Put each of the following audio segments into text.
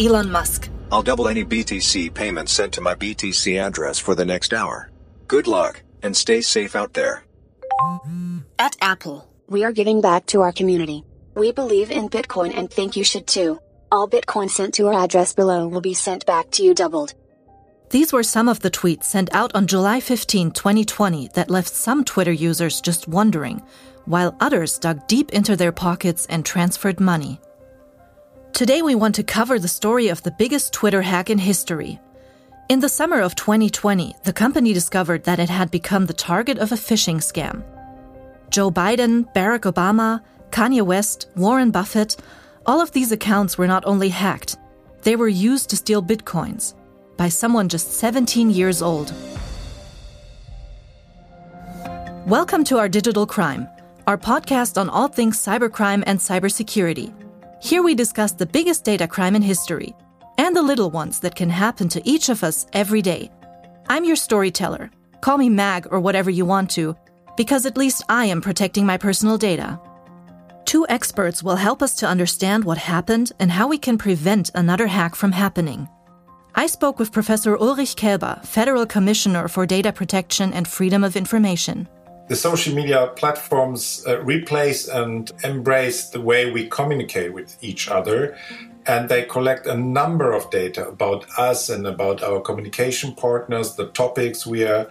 Elon Musk. I'll double any BTC payments sent to my BTC address for the next hour. Good luck, and stay safe out there. At Apple. We are giving back to our community. We believe in Bitcoin and think you should too. All Bitcoin sent to our address below will be sent back to you doubled. These were some of the tweets sent out on July 15, 2020, that left some Twitter users just wondering, while others dug deep into their pockets and transferred money. Today, we want to cover the story of the biggest Twitter hack in history. In the summer of 2020, the company discovered that it had become the target of a phishing scam. Joe Biden, Barack Obama, Kanye West, Warren Buffett, all of these accounts were not only hacked, they were used to steal bitcoins by someone just 17 years old. Welcome to our Digital Crime, our podcast on all things cybercrime and cybersecurity. Here we discuss the biggest data crime in history and the little ones that can happen to each of us every day. I'm your storyteller. Call me Mag or whatever you want to, because at least I am protecting my personal data. Two experts will help us to understand what happened and how we can prevent another hack from happening. I spoke with Professor Ulrich Kelber, Federal Commissioner for Data Protection and Freedom of Information. The social media platforms uh, replace and embrace the way we communicate with each other, and they collect a number of data about us and about our communication partners, the topics we are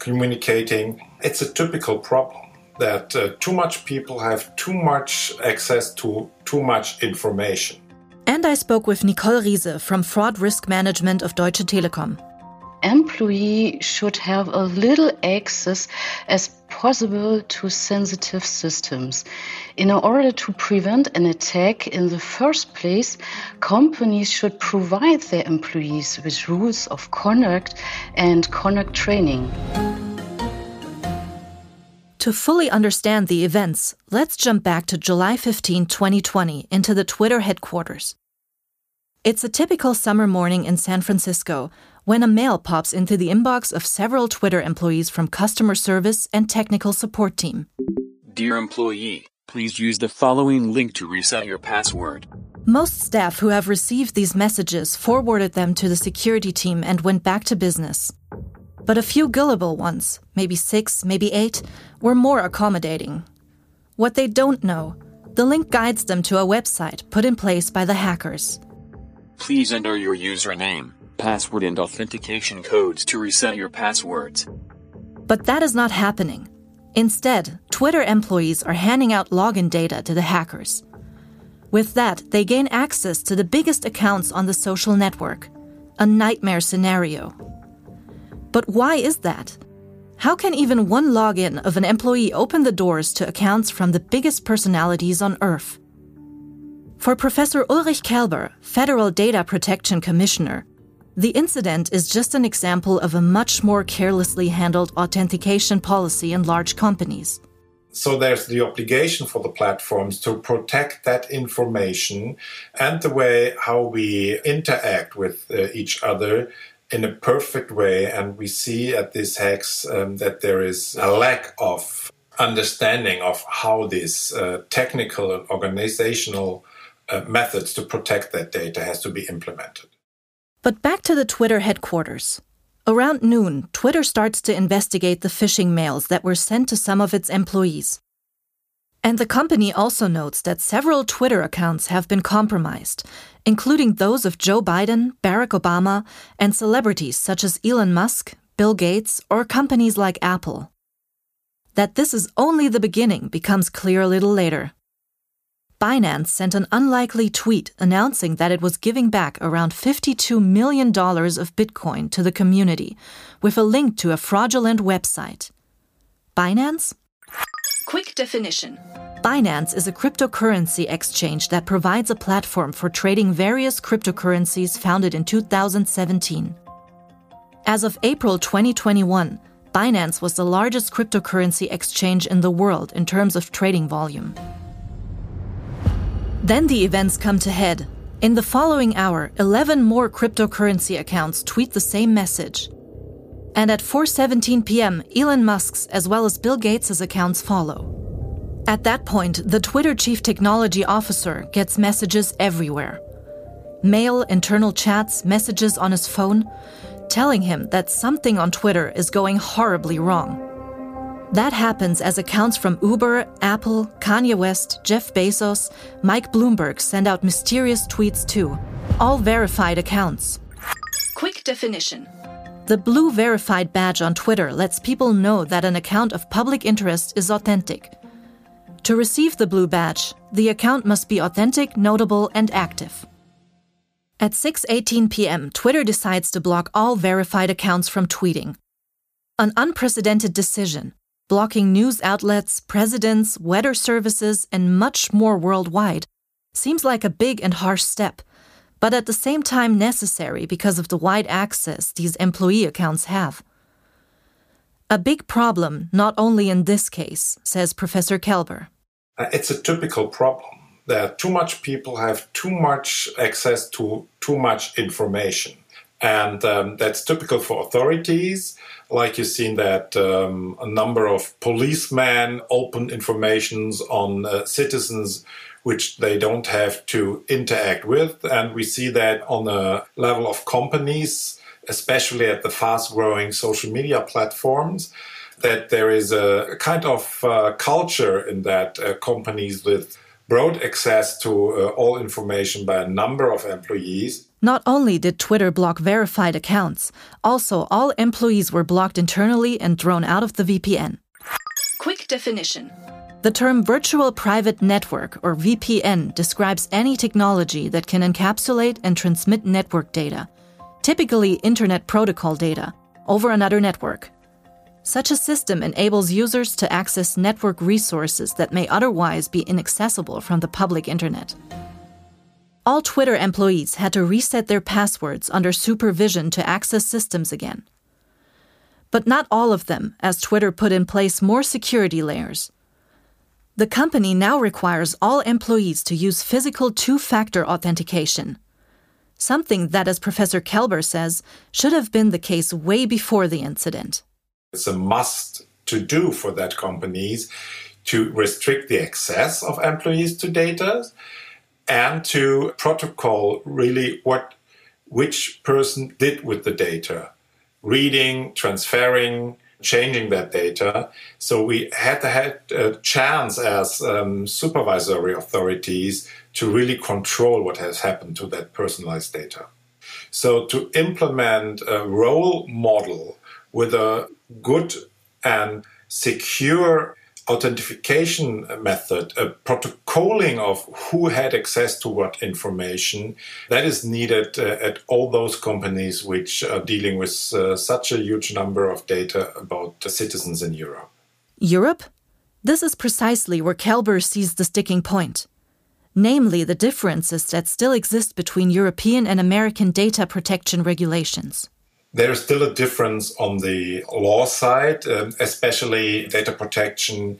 communicating. It's a typical problem that uh, too much people have too much access to too much information. And I spoke with Nicole Riese from Fraud Risk Management of Deutsche Telekom. Employee should have a little access as possible to sensitive systems. In order to prevent an attack in the first place, companies should provide their employees with rules of conduct and conduct training. To fully understand the events, let's jump back to July 15, 2020, into the Twitter headquarters. It's a typical summer morning in San Francisco when a mail pops into the inbox of several Twitter employees from customer service and technical support team. Dear employee, please use the following link to reset your password. Most staff who have received these messages forwarded them to the security team and went back to business. But a few gullible ones, maybe six, maybe eight, were more accommodating. What they don't know, the link guides them to a website put in place by the hackers. Please enter your username, password, and authentication codes to reset your passwords. But that is not happening. Instead, Twitter employees are handing out login data to the hackers. With that, they gain access to the biggest accounts on the social network. A nightmare scenario. But why is that? How can even one login of an employee open the doors to accounts from the biggest personalities on Earth? For Professor Ulrich Kelber, Federal Data Protection Commissioner, the incident is just an example of a much more carelessly handled authentication policy in large companies. So there's the obligation for the platforms to protect that information and the way how we interact with uh, each other in a perfect way. And we see at these hacks um, that there is a lack of understanding of how these uh, technical and organizational uh, methods to protect that data has to be implemented. But back to the Twitter headquarters. Around noon, Twitter starts to investigate the phishing mails that were sent to some of its employees. And the company also notes that several Twitter accounts have been compromised, including those of Joe Biden, Barack Obama, and celebrities such as Elon Musk, Bill Gates, or companies like Apple. That this is only the beginning becomes clear a little later. Binance sent an unlikely tweet announcing that it was giving back around $52 million of Bitcoin to the community with a link to a fraudulent website. Binance? Quick definition Binance is a cryptocurrency exchange that provides a platform for trading various cryptocurrencies founded in 2017. As of April 2021, Binance was the largest cryptocurrency exchange in the world in terms of trading volume. Then the events come to head. In the following hour, 11 more cryptocurrency accounts tweet the same message. And at 4:17 p.m., Elon Musk's as well as Bill Gates' accounts follow. At that point, the Twitter chief technology officer gets messages everywhere. mail, internal chats, messages on his phone, telling him that something on Twitter is going horribly wrong. That happens as accounts from Uber, Apple, Kanye West, Jeff Bezos, Mike Bloomberg send out mysterious tweets too, all verified accounts. Quick definition The blue verified badge on Twitter lets people know that an account of public interest is authentic. To receive the blue badge, the account must be authentic, notable, and active. At 6:18 p.m., Twitter decides to block all verified accounts from tweeting. An unprecedented decision, blocking news outlets, presidents, weather services, and much more worldwide, seems like a big and harsh step, but at the same time necessary because of the wide access these employee accounts have. A big problem, not only in this case, says Professor Kelber. Uh, it's a typical problem that too much people have too much access to too much information. And um, that's typical for authorities. Like you've seen that um, a number of policemen open informations on uh, citizens which they don't have to interact with. And we see that on a level of companies, especially at the fast growing social media platforms, that there is a kind of uh, culture in that uh, companies with broad access to uh, all information by a number of employees. Not only did Twitter block verified accounts, also all employees were blocked internally and thrown out of the VPN. Quick definition. The term Virtual Private Network, or VPN, describes any technology that can encapsulate and transmit network data, typically Internet Protocol data, over another network. Such a system enables users to access network resources that may otherwise be inaccessible from the public internet. All Twitter employees had to reset their passwords under supervision to access systems again. But not all of them, as Twitter put in place more security layers. The company now requires all employees to use physical two factor authentication. Something that, as Professor Kelber says, should have been the case way before the incident. It's a must to do for that companies to restrict the access of employees to data and to protocol really what which person did with the data reading transferring changing that data. So we had to a chance as um, supervisory authorities to really control what has happened to that personalized data. So to implement a role model with a good and secure authentication method, a protocoling of who had access to what information, that is needed uh, at all those companies which are dealing with uh, such a huge number of data about the citizens in Europe. Europe? This is precisely where Kelber sees the sticking point. Namely, the differences that still exist between European and American data protection regulations. There's still a difference on the law side, um, especially data protection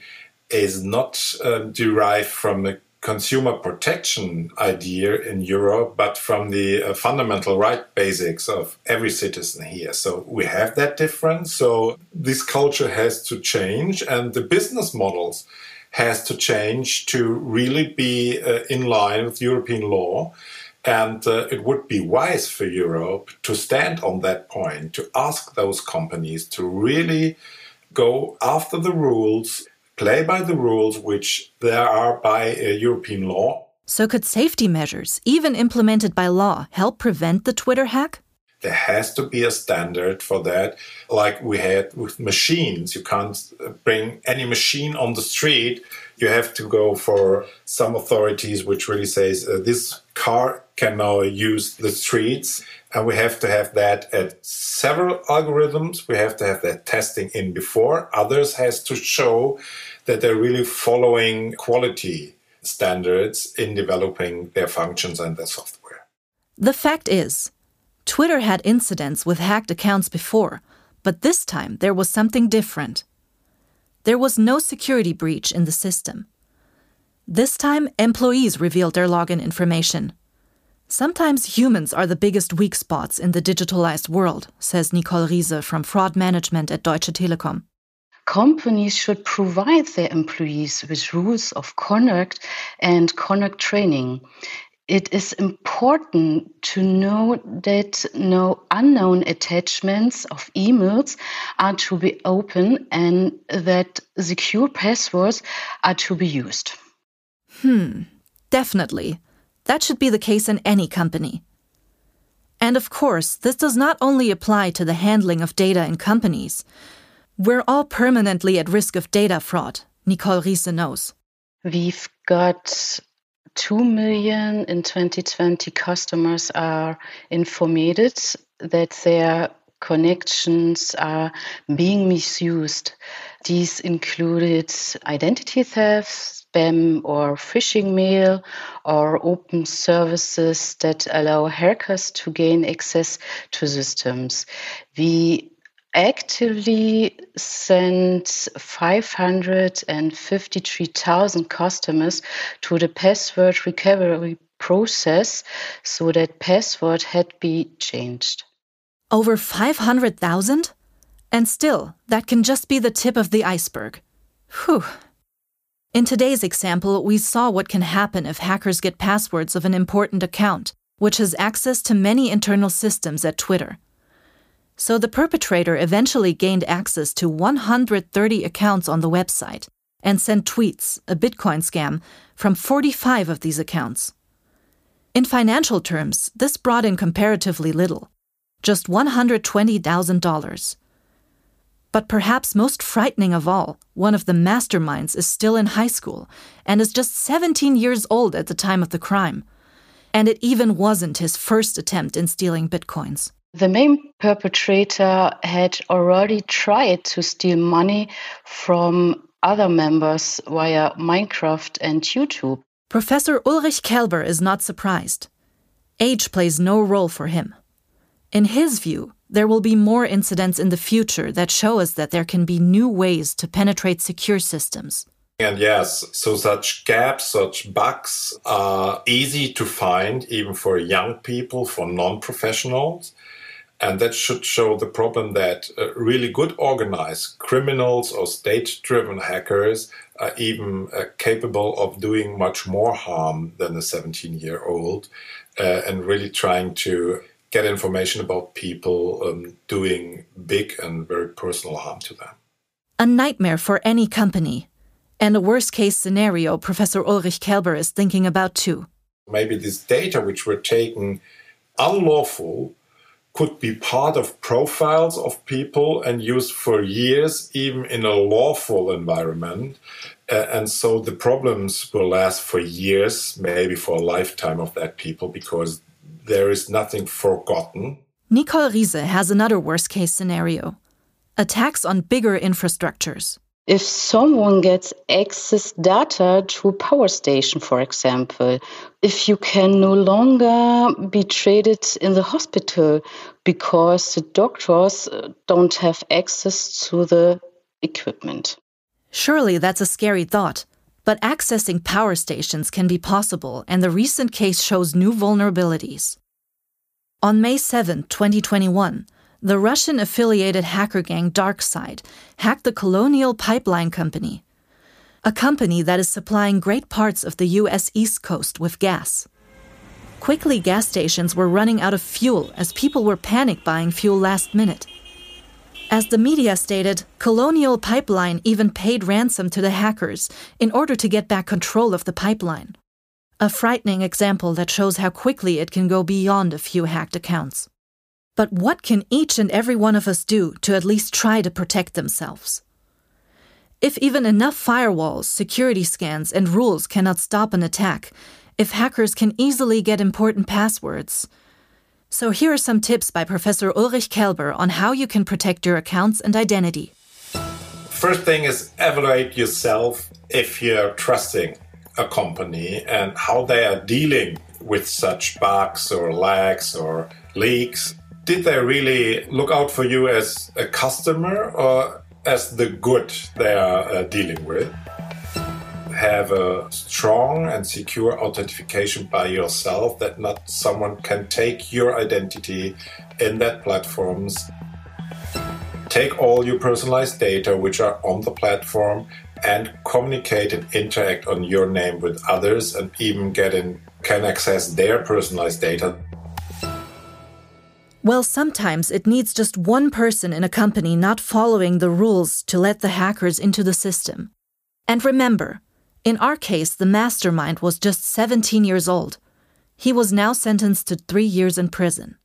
is not um, derived from a consumer protection idea in Europe, but from the uh, fundamental right basics of every citizen here. So we have that difference. So this culture has to change, and the business models has to change to really be uh, in line with European law. And uh, it would be wise for Europe to stand on that point, to ask those companies to really go after the rules, play by the rules which there are by uh, European law. So, could safety measures, even implemented by law, help prevent the Twitter hack? There has to be a standard for that, like we had with machines. You can't bring any machine on the street. You have to go for some authorities which really says uh, this car can now use the streets. And we have to have that at several algorithms. We have to have that testing in before. Others has to show that they're really following quality standards in developing their functions and their software. The fact is, Twitter had incidents with hacked accounts before, but this time there was something different. There was no security breach in the system. This time, employees revealed their login information. Sometimes humans are the biggest weak spots in the digitalized world, says Nicole Riese from fraud management at Deutsche Telekom. Companies should provide their employees with rules of conduct and conduct training. it is important to know that no unknown attachments of emails are to be open and that secure passwords are to be used. Hmm, definitely. That should be the case in any company. And of course, this does not only apply to the handling of data in companies. We're all permanently at risk of data fraud, Nicole Riese knows. We've got 2 million in 2020 customers are informed that their connections are being misused. These included identity theft, spam or phishing mail, or open services that allow hackers to gain access to systems. We actively sent 553,000 customers to the password recovery process so that password had be changed. Over 500,000? And still, that can just be the tip of the iceberg. Whew. In today's example, we saw what can happen if hackers get passwords of an important account, which has access to many internal systems at Twitter. So the perpetrator eventually gained access to 130 accounts on the website and sent tweets, a Bitcoin scam, from 45 of these accounts. In financial terms, this brought in comparatively little just $120,000. But perhaps most frightening of all, one of the masterminds is still in high school and is just 17 years old at the time of the crime. And it even wasn't his first attempt in stealing bitcoins. The main perpetrator had already tried to steal money from other members via Minecraft and YouTube. Professor Ulrich Kelber is not surprised. Age plays no role for him. In his view, there will be more incidents in the future that show us that there can be new ways to penetrate secure systems. And yes, so such gaps, such bugs are easy to find even for young people, for non professionals. And that should show the problem that uh, really good organized criminals or state driven hackers are even uh, capable of doing much more harm than a 17 year old uh, and really trying to get information about people um, doing big and very personal harm to them. A nightmare for any company. And a worst case scenario Professor Ulrich Kelber is thinking about too. Maybe this data which were taken unlawful could be part of profiles of people and used for years, even in a lawful environment. Uh, and so the problems will last for years, maybe for a lifetime of that people, because there is nothing forgotten. Nicole Riese has another worst case scenario attacks on bigger infrastructures. If someone gets access data to a power station, for example, if you can no longer be treated in the hospital because the doctors uh, don't have access to the equipment. Surely that's a scary thought. But accessing power stations can be possible, and the recent case shows new vulnerabilities. On May 7, 2021, the Russian affiliated hacker gang DarkSide hacked the Colonial Pipeline Company, a company that is supplying great parts of the U.S. East Coast with gas. Quickly, gas stations were running out of fuel as people were panic buying fuel last minute. As the media stated, Colonial Pipeline even paid ransom to the hackers in order to get back control of the pipeline. A frightening example that shows how quickly it can go beyond a few hacked accounts. But what can each and every one of us do to at least try to protect themselves? If even enough firewalls, security scans, and rules cannot stop an attack, if hackers can easily get important passwords, so here are some tips by Professor Ulrich Kelber on how you can protect your accounts and identity. First thing is evaluate yourself if you're trusting a company and how they are dealing with such bugs or lags or leaks. Did they really look out for you as a customer or as the good they are uh, dealing with? Have a strong and secure authentication by yourself that not someone can take your identity in that platforms take all your personalized data which are on the platform and communicate and interact on your name with others and even get in, can access their personalized data. Well, sometimes it needs just one person in a company not following the rules to let the hackers into the system. And remember, in our case, the mastermind was just 17 years old. He was now sentenced to three years in prison.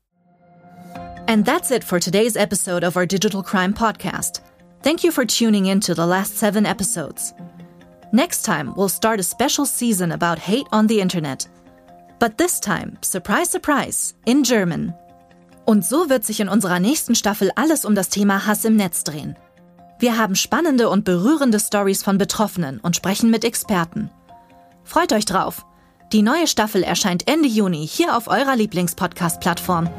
And that's it for today's episode of our Digital Crime Podcast. Thank you for tuning in to the last seven episodes. Next time, we'll start a special season about hate on the internet. But this time, surprise, surprise, in German. Und so wird sich in unserer nächsten Staffel alles um das Thema Hass im Netz drehen. Wir haben spannende und berührende Stories von Betroffenen und sprechen mit Experten. Freut euch drauf! Die neue Staffel erscheint Ende Juni hier auf eurer Lieblingspodcast-Plattform.